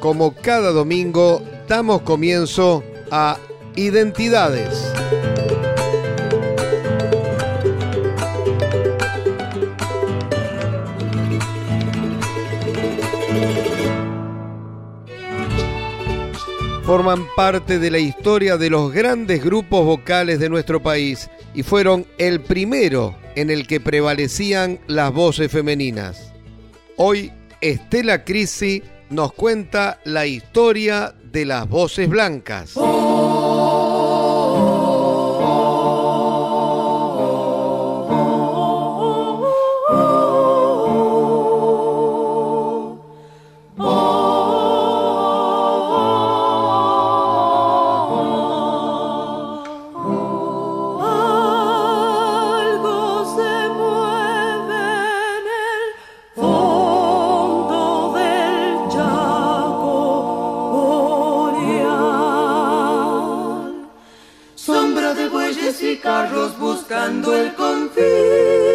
Como cada domingo, damos comienzo a Identidades. Forman parte de la historia de los grandes grupos vocales de nuestro país y fueron el primero en el que prevalecían las voces femeninas. Hoy, Estela Crisi nos cuenta la historia de las voces blancas. de bueyes y carros buscando el confín.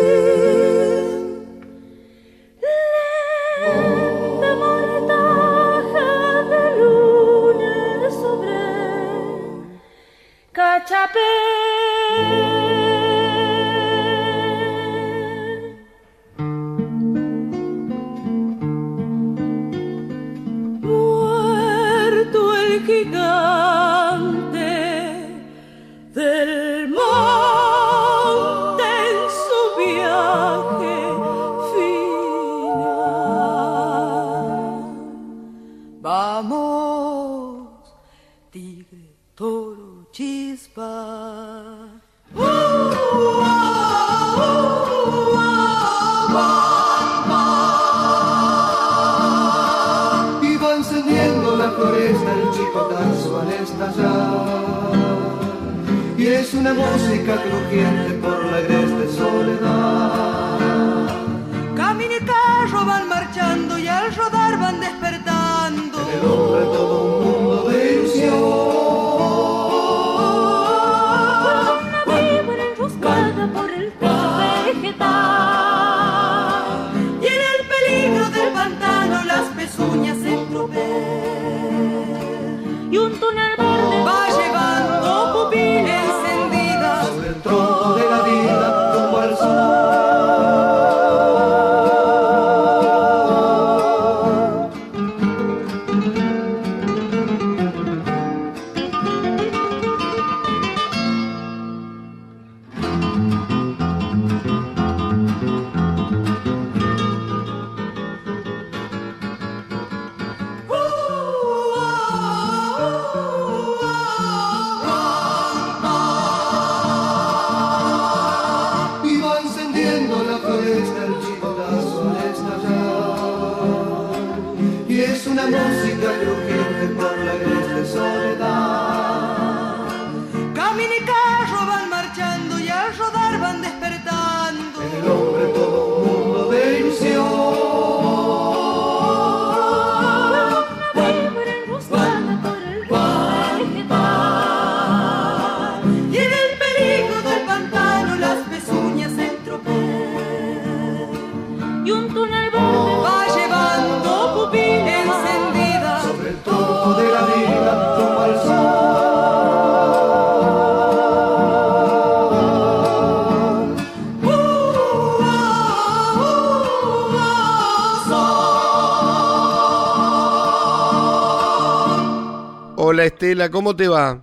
¿Cómo te va?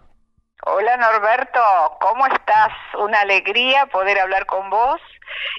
Hola Norberto, ¿cómo estás? Una alegría poder hablar con vos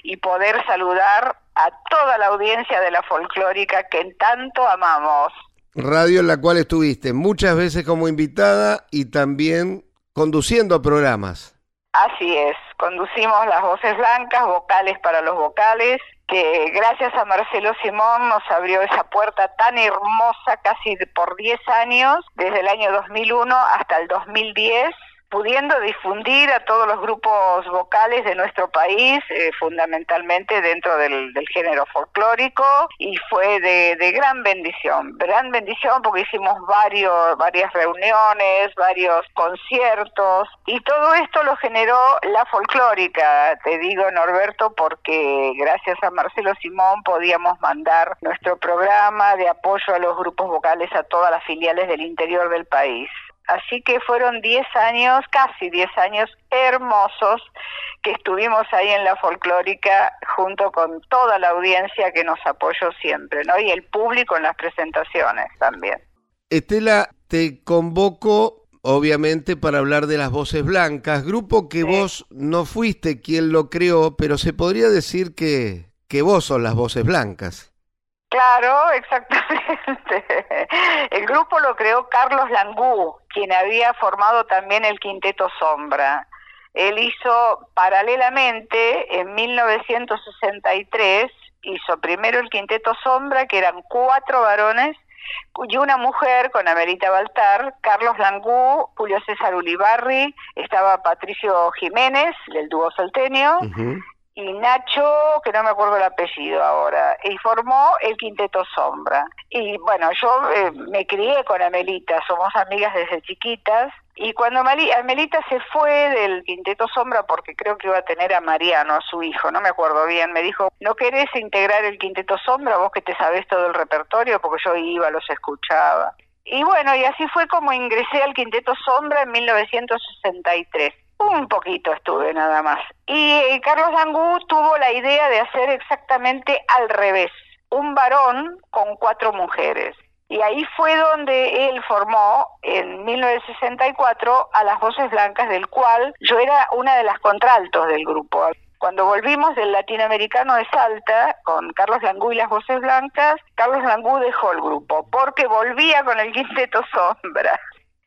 y poder saludar a toda la audiencia de la folclórica que tanto amamos. Radio en la cual estuviste muchas veces como invitada y también conduciendo programas. Así es, conducimos las voces blancas, vocales para los vocales, que gracias a Marcelo Simón nos abrió esa puerta tan hermosa casi por 10 años, desde el año 2001 hasta el 2010 pudiendo difundir a todos los grupos vocales de nuestro país, eh, fundamentalmente dentro del, género folclórico, y fue de, gran bendición, gran bendición porque hicimos varios, varias reuniones, varios conciertos, y todo esto lo generó la folclórica, te digo Norberto, porque gracias a Marcelo Simón podíamos mandar nuestro programa de apoyo a los grupos vocales a todas las filiales del interior del país. Así que fueron 10 años, casi 10 años hermosos que estuvimos ahí en la folclórica junto con toda la audiencia que nos apoyó siempre, ¿no? Y el público en las presentaciones también. Estela, te convoco obviamente para hablar de las Voces Blancas, grupo que vos no fuiste quien lo creó, pero se podría decir que, que vos sos las Voces Blancas. Claro, exactamente. El grupo lo creó Carlos Langú, quien había formado también el Quinteto Sombra. Él hizo paralelamente, en 1963, hizo primero el Quinteto Sombra, que eran cuatro varones, y una mujer con Amelita Baltar, Carlos Langú, Julio César Ulibarri, estaba Patricio Jiménez, del dúo salteño, y Nacho, que no me acuerdo el apellido ahora, y formó el Quinteto Sombra. Y bueno, yo eh, me crié con Amelita, somos amigas desde chiquitas, y cuando Amelita se fue del Quinteto Sombra, porque creo que iba a tener a Mariano, a su hijo, no me acuerdo bien, me dijo, ¿no querés integrar el Quinteto Sombra, vos que te sabés todo el repertorio? Porque yo iba, los escuchaba. Y bueno, y así fue como ingresé al Quinteto Sombra en 1963 un poquito estuve nada más. Y eh, Carlos Langú tuvo la idea de hacer exactamente al revés, un varón con cuatro mujeres. Y ahí fue donde él formó en 1964 a las Voces Blancas, del cual yo era una de las contraltos del grupo. Cuando volvimos del latinoamericano de Salta con Carlos Langú y las Voces Blancas, Carlos Langú dejó el grupo porque volvía con el quinteto Sombra.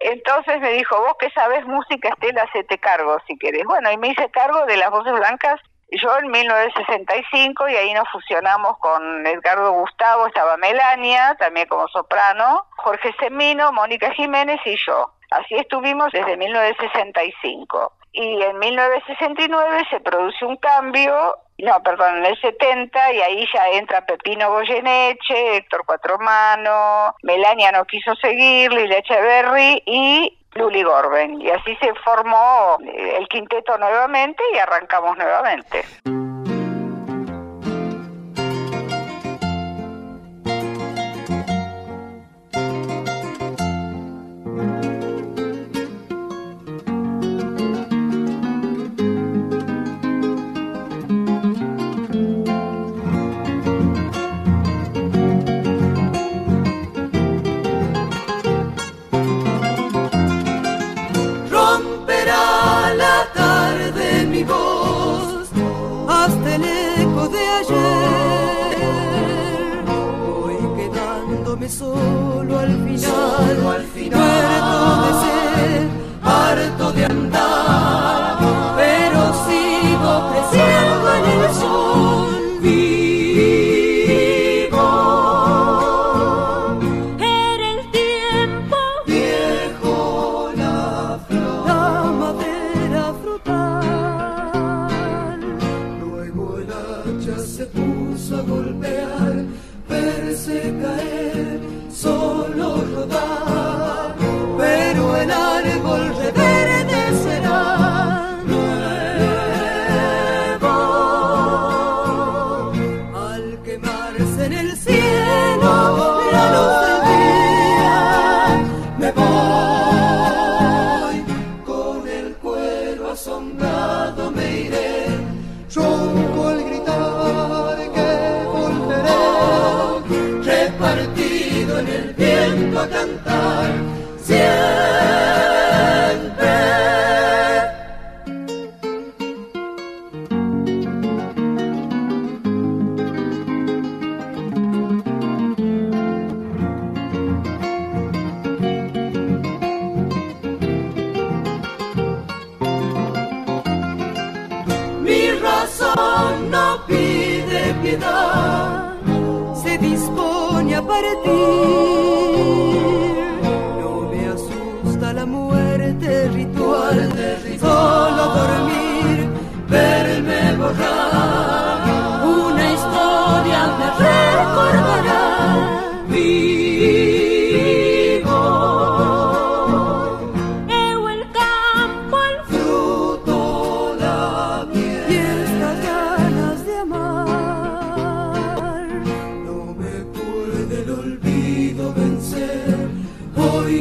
Entonces me dijo, vos que sabes música, Estela, te cargo si querés. Bueno, y me hice cargo de las voces blancas yo en 1965 y ahí nos fusionamos con Edgardo Gustavo, estaba Melania, también como soprano, Jorge Semino, Mónica Jiménez y yo. Así estuvimos desde 1965 y en 1969 se produce un cambio, no, perdón, en el 70 y ahí ya entra Pepino Goyeneche, Héctor Cuatromano, Melania no quiso seguir, Lila Echeverry y Luli Gorben. Y así se formó el quinteto nuevamente y arrancamos nuevamente.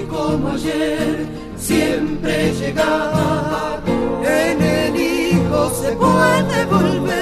como ayer siempre llegaba, en el Hijo se puede volver.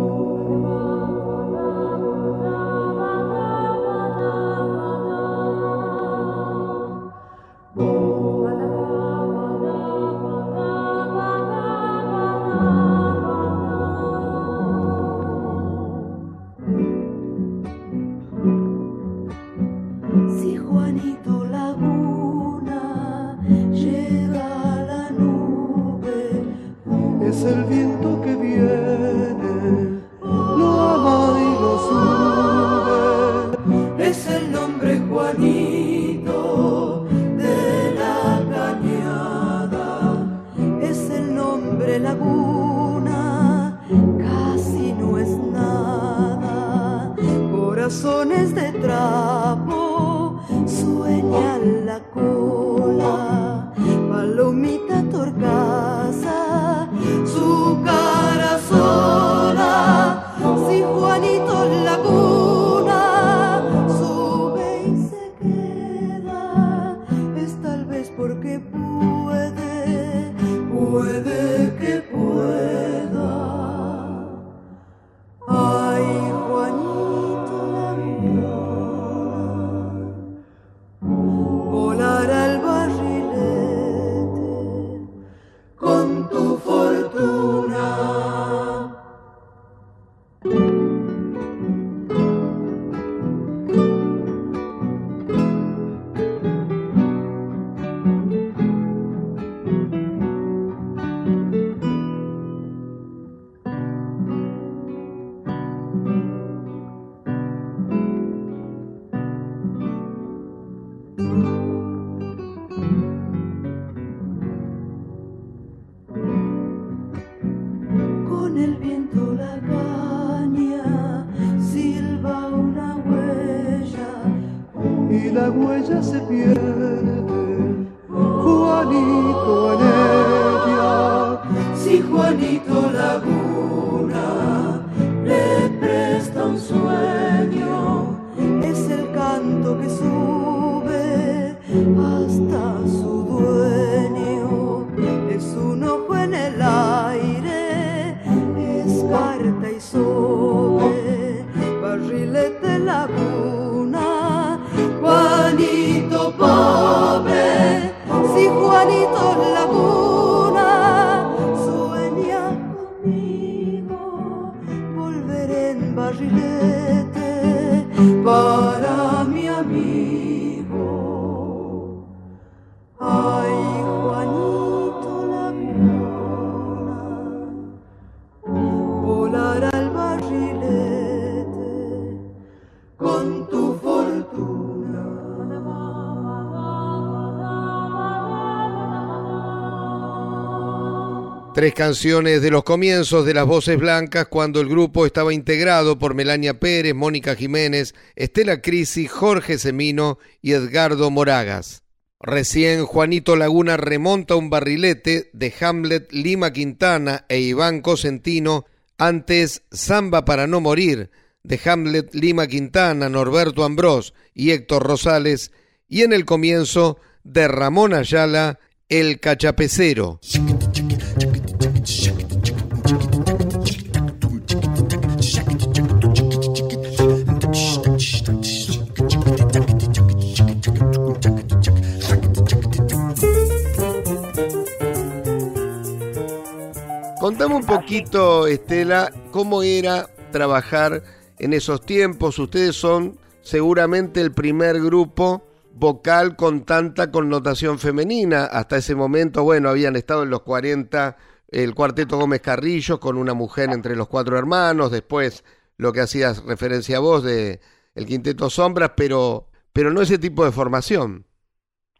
la culpa. Tres canciones de los comienzos de las voces blancas cuando el grupo estaba integrado por Melania Pérez, Mónica Jiménez, Estela Crisi, Jorge Semino y Edgardo Moragas. Recién Juanito Laguna remonta un barrilete de Hamlet Lima Quintana e Iván Cosentino, antes Samba para no morir de Hamlet Lima Quintana, Norberto Ambrós y Héctor Rosales, y en el comienzo de Ramón Ayala, El Cachapecero. Contame un poquito, Estela, cómo era trabajar en esos tiempos. Ustedes son seguramente el primer grupo vocal con tanta connotación femenina. Hasta ese momento, bueno, habían estado en los 40 el cuarteto Gómez Carrillo con una mujer entre los cuatro hermanos, después lo que hacías referencia a vos de el quinteto Sombras, pero, pero no ese tipo de formación.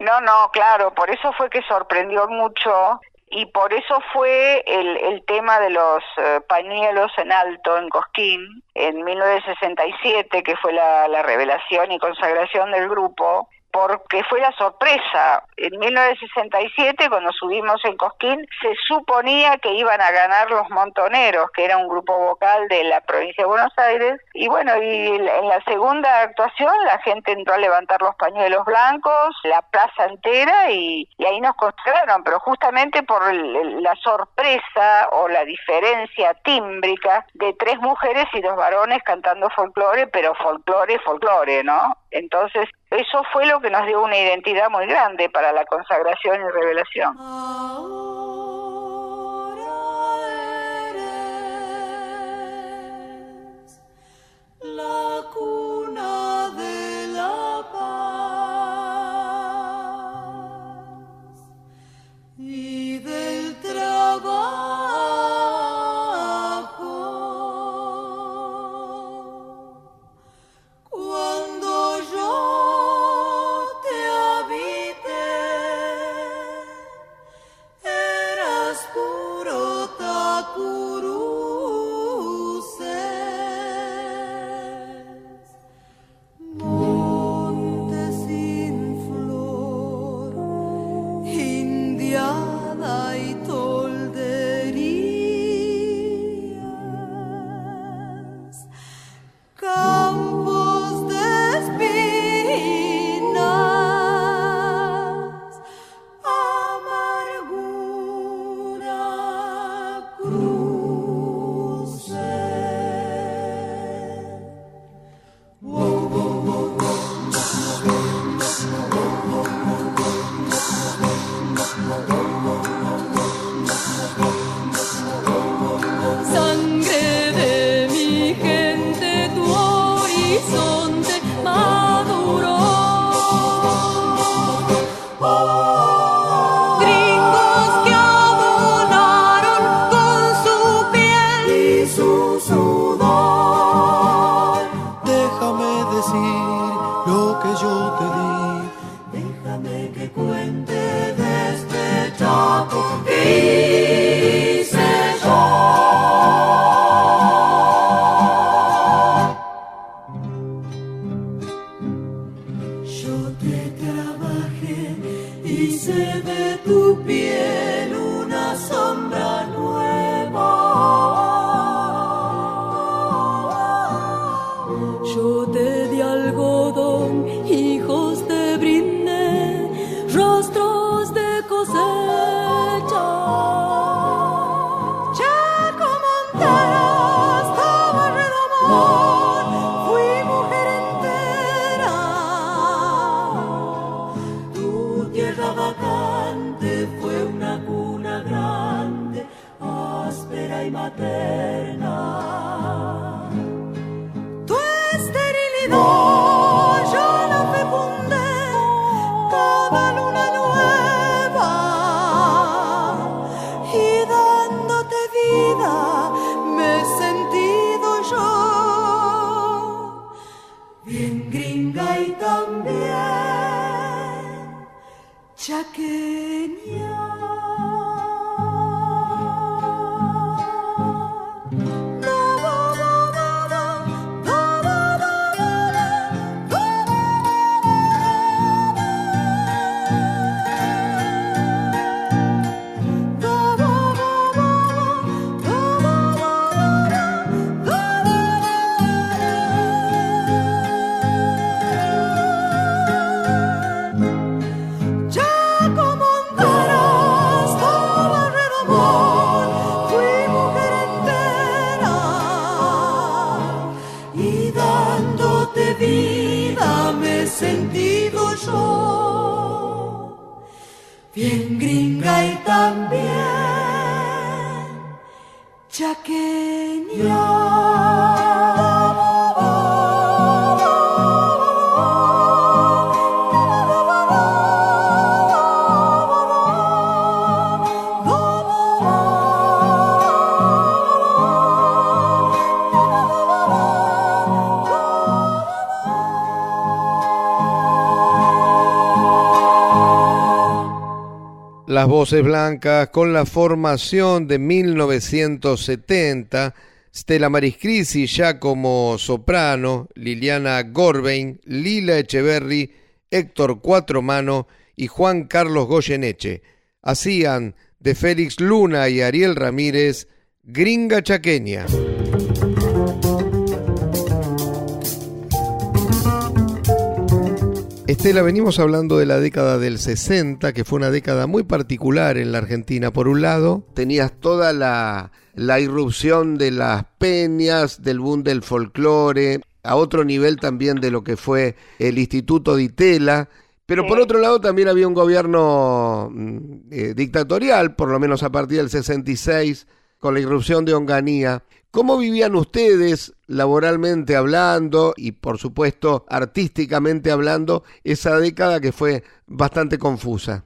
No, no, claro, por eso fue que sorprendió mucho y por eso fue el, el tema de los eh, pañuelos en alto en Cosquín en 1967, que fue la, la revelación y consagración del grupo, porque fue la sorpresa. En 1967, cuando subimos en Cosquín, se suponía que iban a ganar los Montoneros, que era un grupo vocal de la provincia de Buenos Aires. Y bueno, y en la segunda actuación la gente entró a levantar los pañuelos blancos, la plaza entera, y, y ahí nos consagraron, pero justamente por la sorpresa o la diferencia tímbrica de tres mujeres y dos varones cantando folclore, pero folclore, folclore, ¿no? Entonces, eso fue lo que nos dio una identidad muy grande para la consagración y revelación. Ahora eres la Las voces blancas con la formación de 1970, Stella Mariscrisi ya como soprano, Liliana Gorbein, Lila Echeverry, Héctor Cuatromano y Juan Carlos Goyeneche. Hacían de Félix Luna y Ariel Ramírez Gringa Chaqueña. Estela, venimos hablando de la década del 60, que fue una década muy particular en la Argentina. Por un lado, tenías toda la, la irrupción de las peñas, del boom del folclore, a otro nivel también de lo que fue el Instituto de Itela. Pero por otro lado también había un gobierno mm, eh, dictatorial, por lo menos a partir del 66, con la irrupción de Onganía. ¿Cómo vivían ustedes laboralmente hablando y por supuesto artísticamente hablando esa década que fue bastante confusa?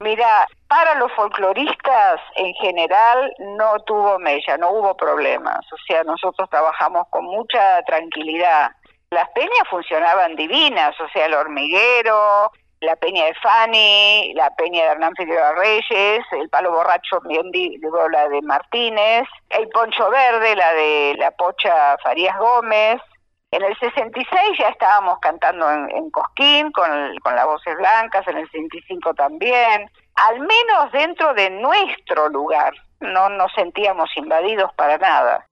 Mira, para los folcloristas en general no tuvo mella, no hubo problemas. O sea, nosotros trabajamos con mucha tranquilidad. Las peñas funcionaban divinas, o sea, el hormiguero, la peña de Fanny, la peña de Hernán Figueroa Reyes, el palo borracho, digo, la de Martínez, el poncho verde, la de la pocha Farías Gómez. En el 66 ya estábamos cantando en, Cosquín con, con las voces blancas, en el 65 también, al menos dentro de nuestro lugar, no nos sentíamos invadidos para nada.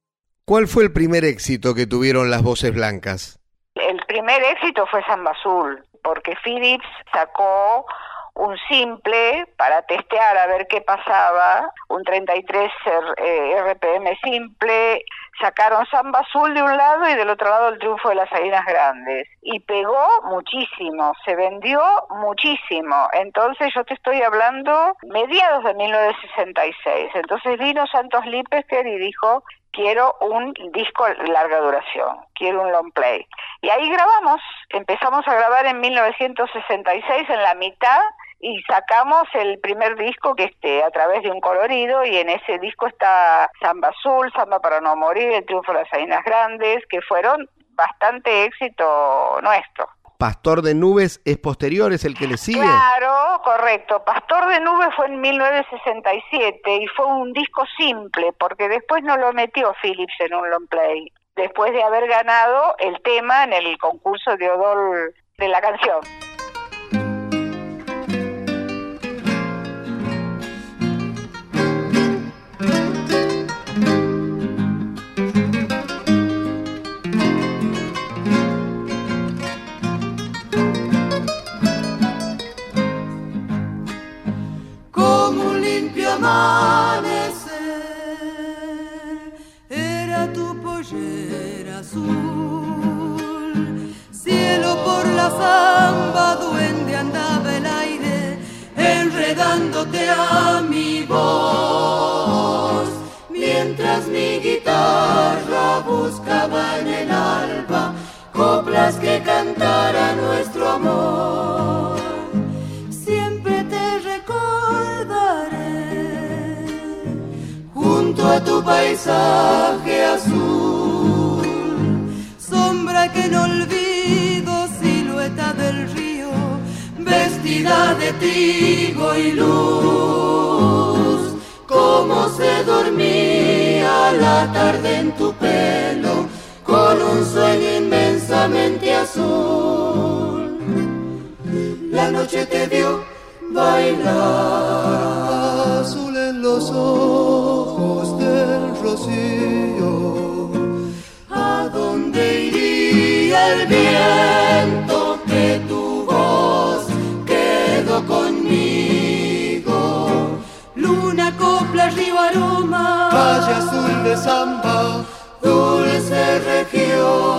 ¿Cuál fue el primer éxito que tuvieron las voces blancas? El primer éxito fue Samba Azul porque Philips sacó un simple para testear a ver qué pasaba, un 33 eh, RPM simple, sacaron Samba Azul de un lado y del otro lado el triunfo de las Salinas Grandes. Y pegó muchísimo, se vendió muchísimo. Entonces yo te estoy hablando mediados de 1966. Entonces vino Santos Lipesker y dijo, quiero un disco larga duración, quiero un long play. Y ahí grabamos, empezamos a grabar en 1966 en la mitad y sacamos el primer disco que esté a través de un colorido y en ese disco está Samba Azul, Samba para no morir, El triunfo de las Salinas Grandes, que fueron bastante éxito nuestro. Pastor de Nubes es posterior, es el que le sigue. Claro, correcto. Pastor de Nubes fue en 1967 y fue un disco simple porque después no lo metió Philips en un long play. Después de haber ganado el tema en el concurso de Odol de la canción. Era tu pollera azul, cielo por la zamba, duende andaba el aire, enredándote a mi voz, mientras mi guitarra buscaba en el alba coplas que cantara nuestro amor. A tu paisaje azul, sombra que no olvido, silueta del río, vestida de trigo y luz, como se dormía la tarde en tu pelo, con un sueño inmensamente azul. La noche te dio bailar azul en los ojos el viento que tu voz quedó conmigo? Luna, copla, río, aroma, valle azul de samba, dulce región.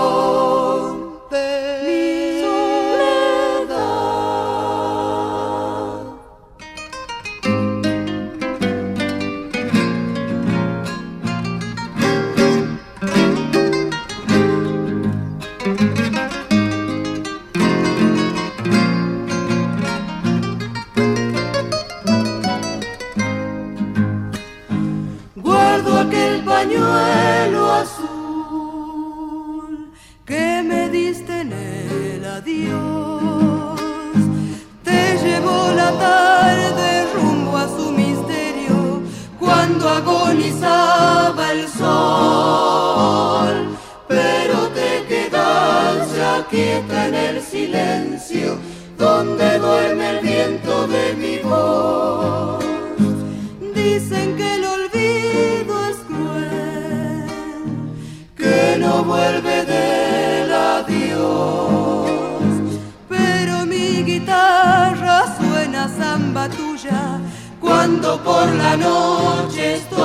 cuando por la noche estoy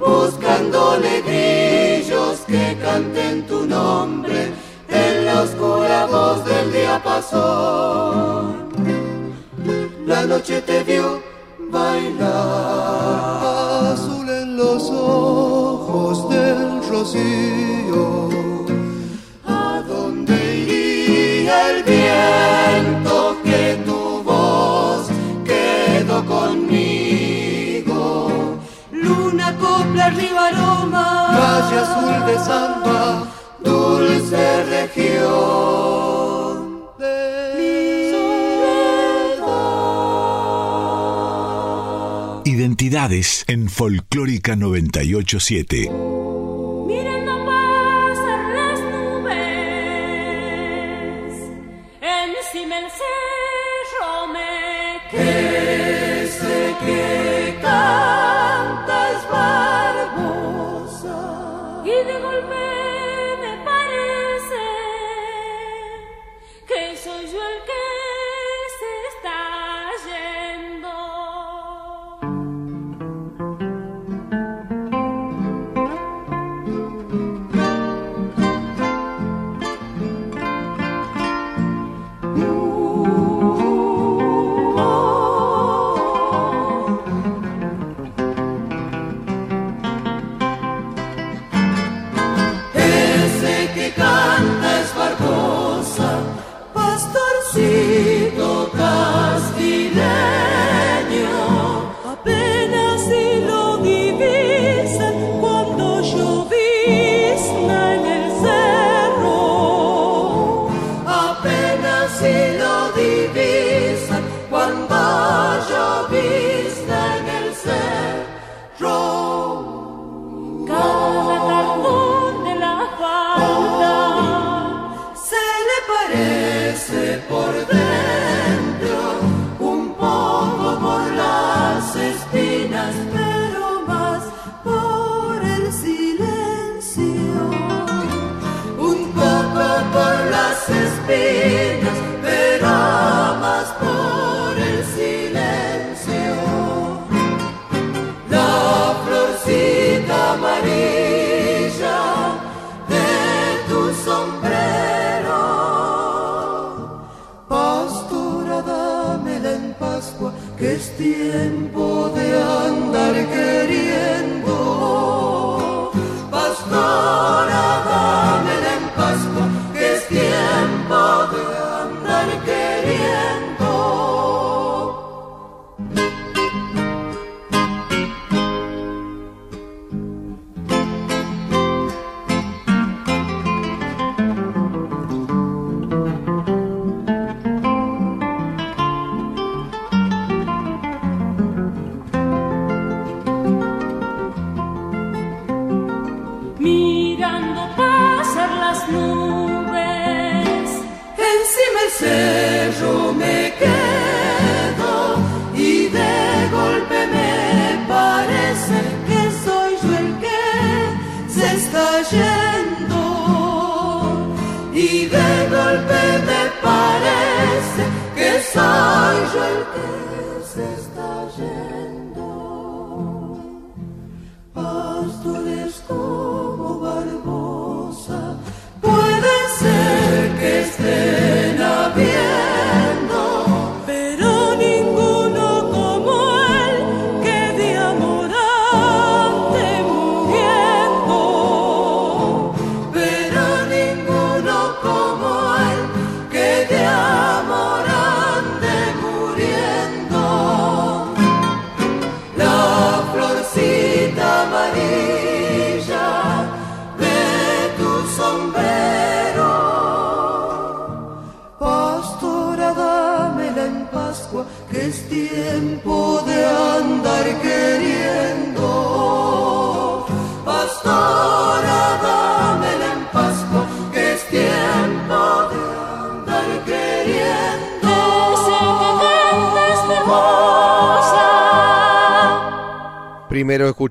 buscando grillos que canten tu nombre en la oscura voz del diapasón. La noche te vio bailar azul en los ojos del rocío. ¿A dónde iría el día? valle azul de Samba, dulce región de mi. Identidades en Folclórica 987.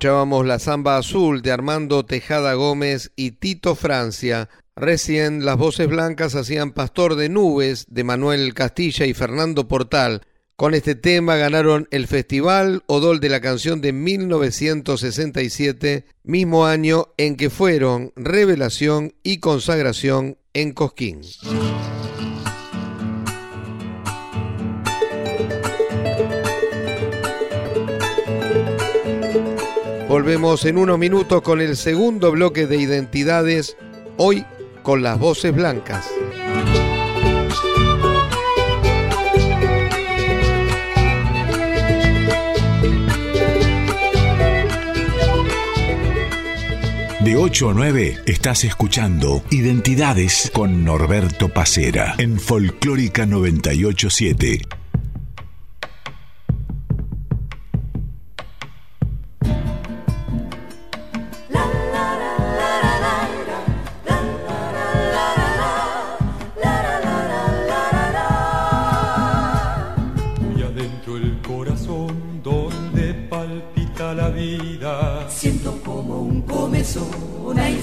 Escuchábamos la samba azul de Armando Tejada Gómez y Tito Francia. Recién las voces blancas hacían Pastor de Nubes de Manuel Castilla y Fernando Portal. Con este tema ganaron el Festival Odol de la Canción de 1967, mismo año en que fueron revelación y consagración en Cosquín. Volvemos en unos minutos con el segundo bloque de identidades, hoy con las voces blancas. De 8 a 9 estás escuchando Identidades con Norberto Pacera en Folclórica 987. una y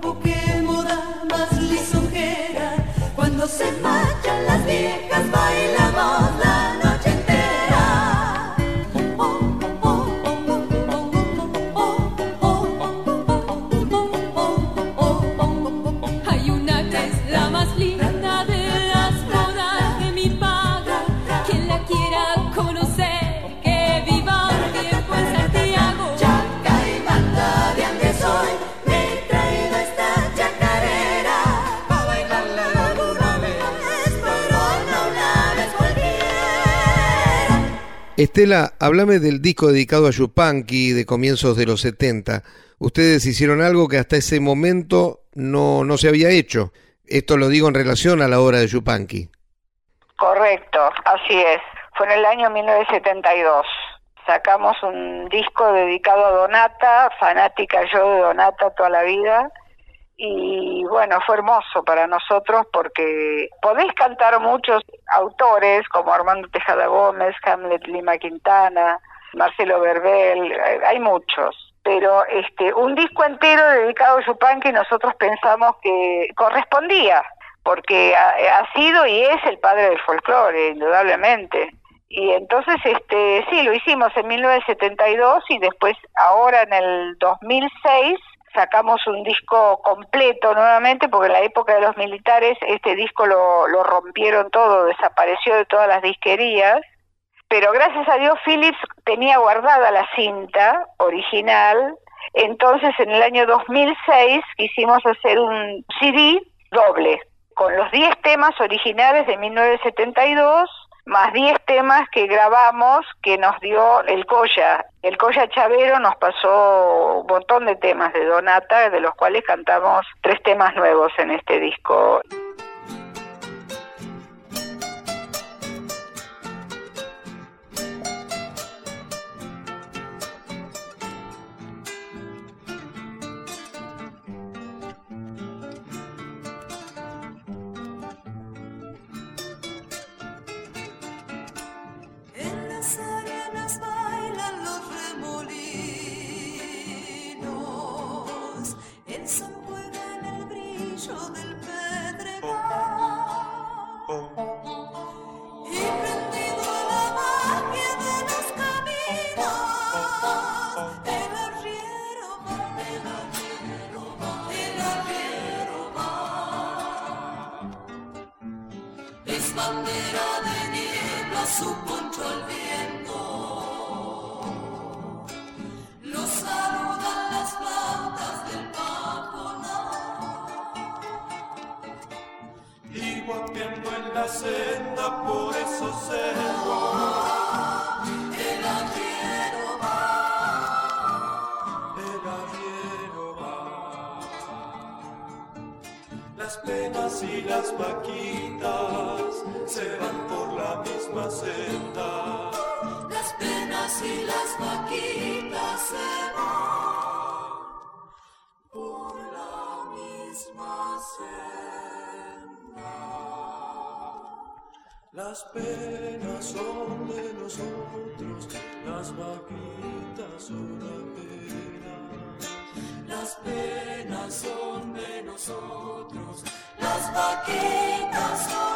pago que moda más lisonjera. Cuando se marchan las viejas Estela, háblame del disco dedicado a Yupanqui de comienzos de los 70. Ustedes hicieron algo que hasta ese momento no, no se había hecho. Esto lo digo en relación a la obra de Yupanqui. Correcto, así es. Fue en el año 1972. Sacamos un disco dedicado a Donata, fanática yo de Donata toda la vida. Y bueno, fue hermoso para nosotros porque podéis cantar muchos autores como Armando Tejada Gómez, Hamlet Lima Quintana, Marcelo Verbel, eh, hay muchos. Pero este un disco entero dedicado a Yupanqui nosotros pensamos que correspondía porque ha, ha sido y es el padre del folclore, indudablemente. Y entonces, este, sí, lo hicimos en 1972 y después, ahora en el 2006, sacamos un disco completo nuevamente, porque en la época de los militares este disco lo, rompieron todo, desapareció de todas las disquerías. Pero gracias a Dios Philips tenía guardada la cinta original, entonces en el año 2006 quisimos hacer un CD doble, con los 10 temas originales de 1972, más 10 temas que grabamos que nos dio el Coya. El Coya Chavero nos pasó un montón de temas de Donata, de los cuales cantamos tres temas nuevos en este disco. Las penas son de nosotros, las vaquitas son la pena. Las penas son de nosotros, las vaquitas son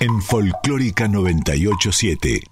en Folclórica 987.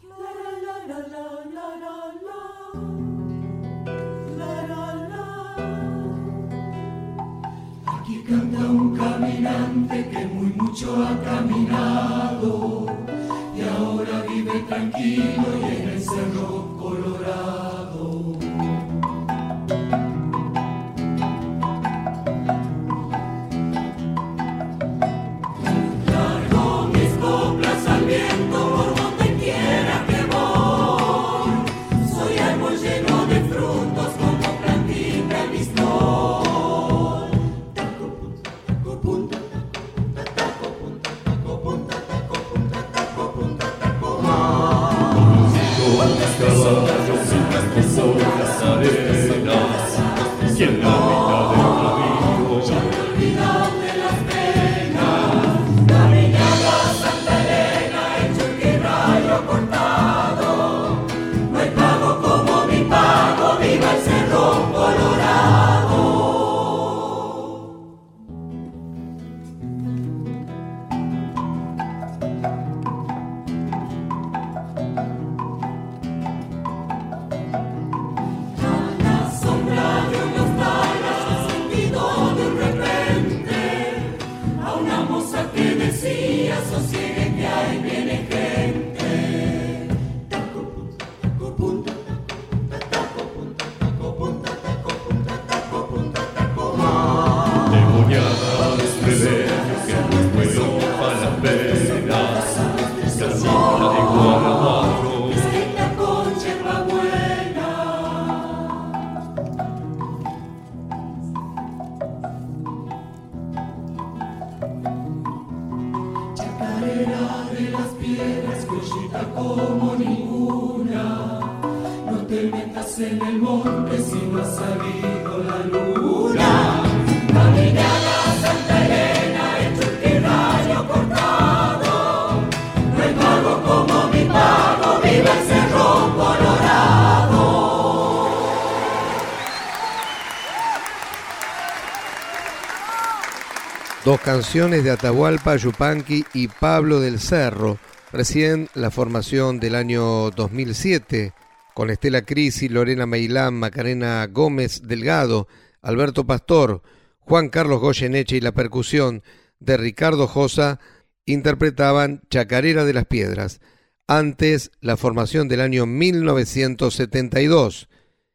Canciones de Atahualpa Yupanqui y Pablo del Cerro, recién la formación del año 2007, con Estela Crisi, Lorena Meilán, Macarena Gómez Delgado, Alberto Pastor, Juan Carlos Goyeneche y la percusión de Ricardo Josa, interpretaban Chacarera de las Piedras. Antes, la formación del año 1972,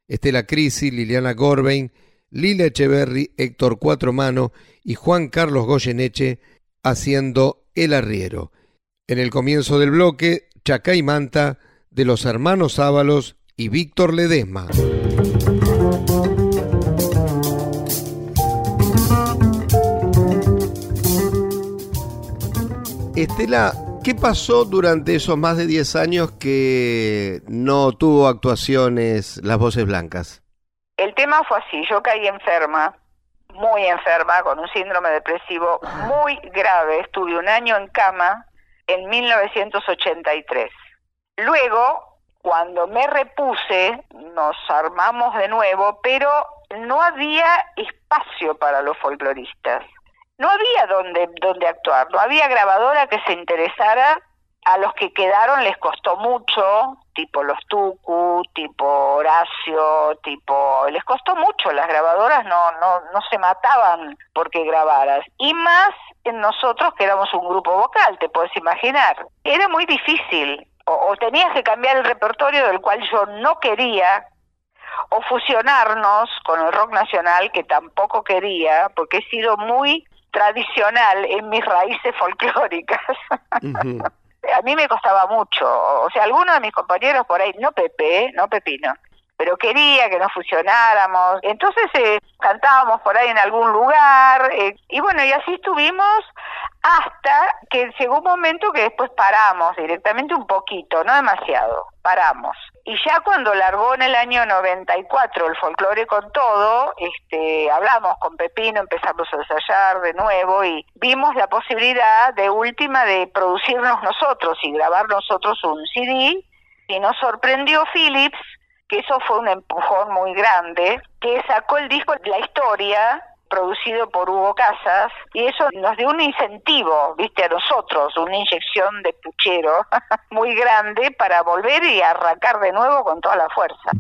Estela Crisi, Liliana Gorbein, Lila Echeverry, Héctor Cuatromano y Juan Carlos Goyeneche haciendo El Arriero. En el comienzo del bloque, Chacay Manta de los hermanos Ábalos y Víctor Ledesma. Estela, ¿qué pasó durante esos más de 10 años que no tuvo actuaciones Las Voces Blancas? El tema fue así, yo caí enferma, muy enferma, con un síndrome depresivo muy grave, estuve un año en cama en 1983. Luego, cuando me repuse, nos armamos de nuevo, pero no había espacio para los folcloristas. No había donde, donde actuar, no había grabadora que se interesara a los que quedaron les costó mucho, tipo los Tucu, tipo Horacio, tipo les costó mucho, las grabadoras no no no se mataban porque grabaras y más en nosotros que éramos un grupo vocal, te puedes imaginar. Era muy difícil o, o tenías que cambiar el repertorio del cual yo no quería o fusionarnos con el rock nacional que tampoco quería porque he sido muy tradicional en mis raíces folclóricas. A mí me costaba mucho, o sea, algunos de mis compañeros por ahí, no Pepe, no Pepino, pero quería que nos fusionáramos, entonces eh, cantábamos por ahí en algún lugar, eh, y bueno, y así estuvimos hasta que llegó un momento que después paramos directamente un poquito, no demasiado, paramos. Y ya cuando largó en el año 94 el folclore con todo, este, hablamos con Pepino, empezamos a ensayar de nuevo y vimos la posibilidad de última de producirnos nosotros y grabar nosotros un CD. Y nos sorprendió Philips, que eso fue un empujón muy grande, que sacó el disco La Historia, producido por Hugo Casas, y eso nos dio un incentivo, viste, a nosotros, una inyección de puchero muy grande para volver y arrancar de nuevo con toda la fuerza.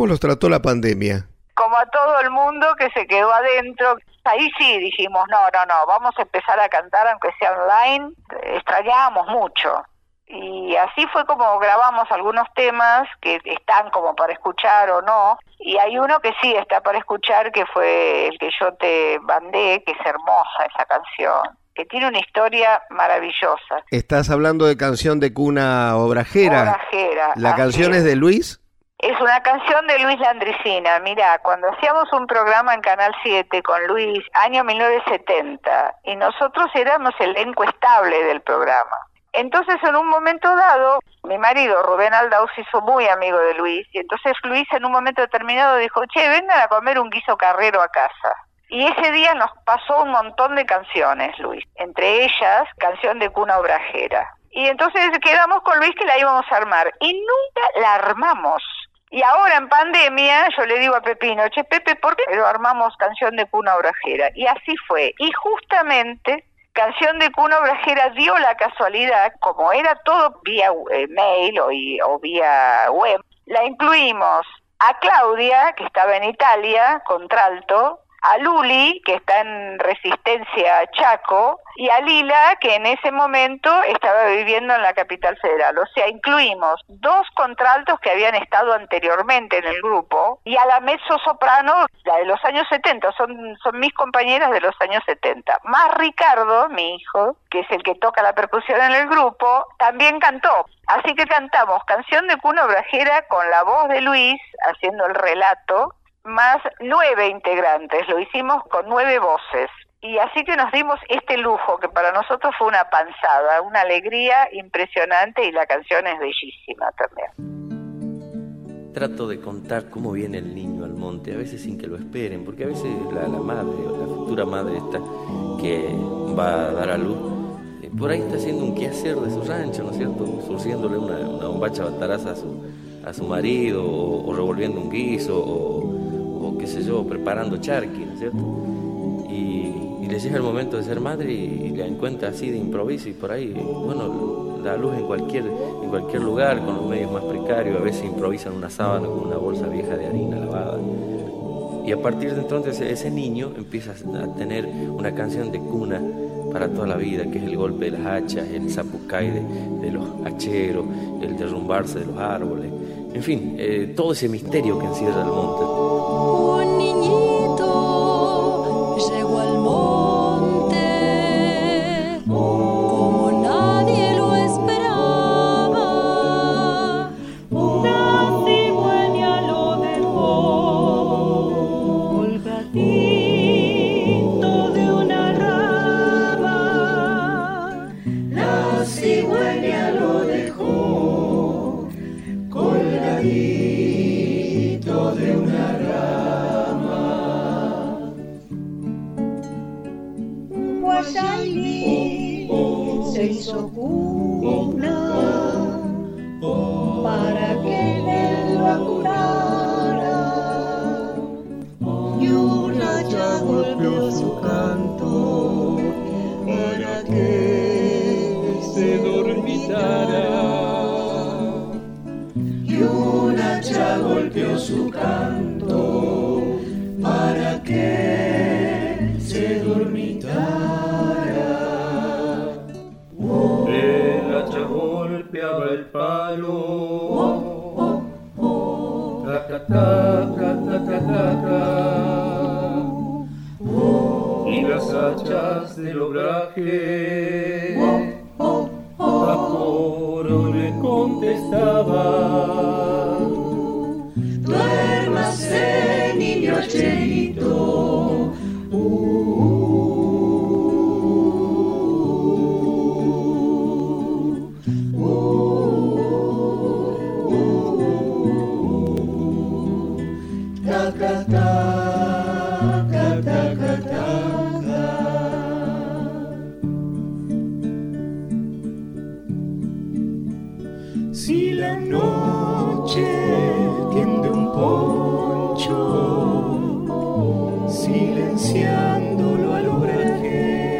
Cómo los trató la pandemia? como a todo el mundo que se quedó adentro. Ahí sí dijimos, no, no, no, vamos a empezar a cantar aunque sea online. Extrañábamos mucho. Y así fue como grabamos algunos temas que están como para escuchar o no. Y hay uno que sí está para escuchar, que fue el que yo te mandé, que es hermosa esa canción, que tiene una historia maravillosa. Estás hablando de canción de cuna obrajera. ¿La canción es de Luis? Es una canción de Luis Landricina. Mira, cuando hacíamos un programa en Canal 7 con Luis, año 1970, y nosotros éramos el elenco estable del programa. Entonces, en un momento dado, mi marido Rubén Aldao se hizo muy amigo de Luis, y entonces Luis en un momento determinado dijo, che, vengan a comer un guiso carrero a casa. Y ese día nos pasó un montón de canciones, Luis, entre ellas canción de cuna obrajera. Y entonces quedamos con Luis que la íbamos a armar, y nunca la armamos. Y ahora en pandemia yo le digo a Pepino, che Pepe, ¿por qué no armamos canción de cuna obrajera? Y así fue. Y justamente canción de cuna obrajera dio la casualidad, como era todo vía eh, mail o, y- o vía web, la incluimos a Claudia, que estaba en Italia, contralto, a Luli, que está en Resistencia Chaco, y a Lila, que en ese momento estaba viviendo en la capital federal. O sea, incluimos dos contraltos que habían estado anteriormente en el grupo, y a la mezzo soprano, la de los años 70, son, son mis compañeras de los años 70. Más Ricardo, mi hijo, que es el que toca la percusión en el grupo, también cantó. Así que cantamos canción de cuna obrajera con la voz de Luis, haciendo el relato, más nueve integrantes, lo hicimos con nueve voces. Y así que nos dimos este lujo, que para nosotros fue una panzada, una alegría impresionante y la canción es bellísima también. Trato de contar cómo viene el niño al monte, a veces sin que lo esperen, porque a veces la, la madre la futura madre esta que va a dar a luz, eh, por ahí está haciendo un quehacer de su rancho, ¿no es cierto? Surciéndole una, una bombacha bataraza a su, a su marido, o, o revolviendo un guiso, o qué sé yo, preparando charqui, ¿no es cierto? Y, y le llega el momento de ser madre y, la encuentra así de improviso y por ahí, bueno, da luz en cualquier, en cualquier lugar con los medios más precarios, a veces improvisan una sábana con una bolsa vieja de harina lavada. Y a partir de entonces ese niño empieza a tener una canción de cuna para toda la vida, que es el golpe de las hachas, el zapucay de los hacheros, el derrumbarse de los árboles, en fin, eh, todo ese misterio que encierra el monte. Silenciándolo al obraje,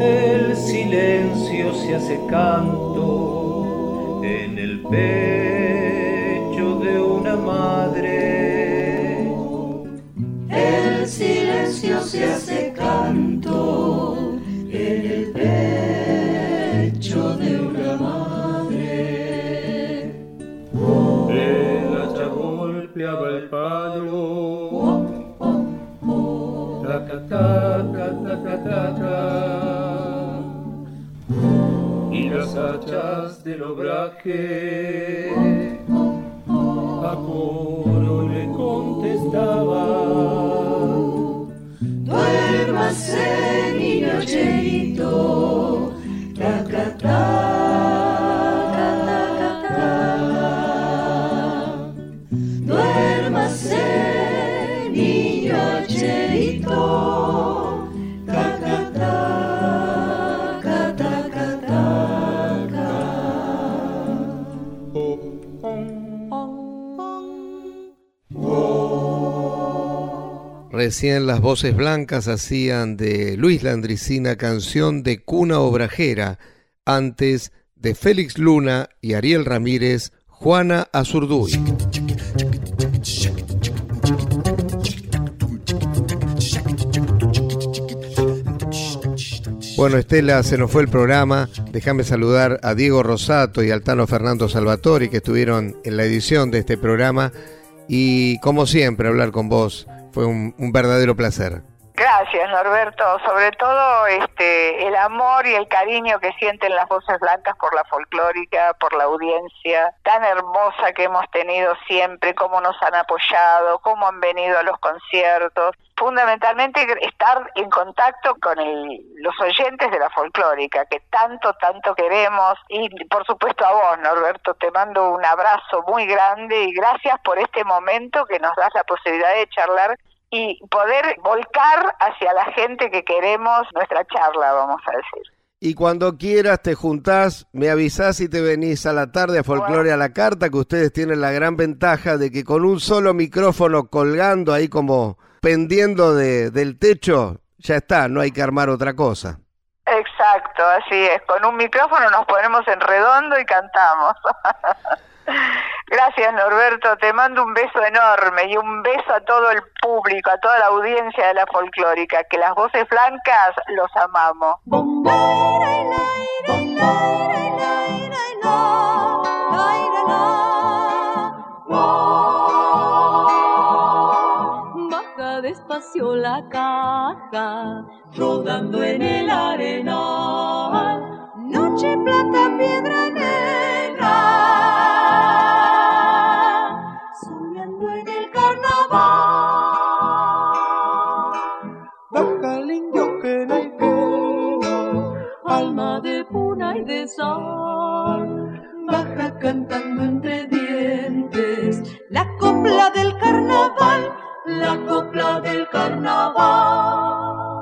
El silencio se hace canto en el pecho de una madre. el silencio se hace del obraje a coro le contestaban. Duérmase, niño Cheito. Recién las voces blancas hacían de Luis Landricina canción de cuna obrajera, antes de Félix Luna y Ariel Ramírez, Juana Azurduy. Bueno, Estela, se nos fue el programa. Déjame saludar a Diego Rosato y al Tano Fernando Salvatori que estuvieron en la edición de este programa. Y como siempre, hablar con vos fue un, verdadero placer. Gracias, Norberto. Sobre todo este, el amor y el cariño que sienten las voces blancas por la folclórica, por la audiencia tan hermosa que hemos tenido siempre, cómo nos han apoyado, cómo han venido a los conciertos. Fundamentalmente estar en contacto con el- los oyentes de la folclórica, que tanto, tanto queremos. Y por supuesto a vos, Norberto, te mando un abrazo muy grande y gracias por este momento que nos das la posibilidad de charlar y poder volcar hacia la gente que queremos nuestra charla, vamos a decir. Y cuando quieras te juntás, me avisás y te venís a la tarde a Folclore a la Carta, que ustedes tienen la gran ventaja de que con un solo micrófono colgando ahí como pendiendo de, del techo, ya está, no hay que armar otra cosa. Exacto, así es. Con un micrófono nos ponemos en redondo y cantamos. Gracias Norberto, te mando un beso enorme y un beso a todo el público, a toda la audiencia de la folclórica, que las voces blancas los amamos. Baja despacio la caja, rodando en el arenal. Noche, plata, piedra, Baja el indio que navegó, alma de puna y de sol, baja cantando entre dientes la copla del carnaval, la copla del carnaval.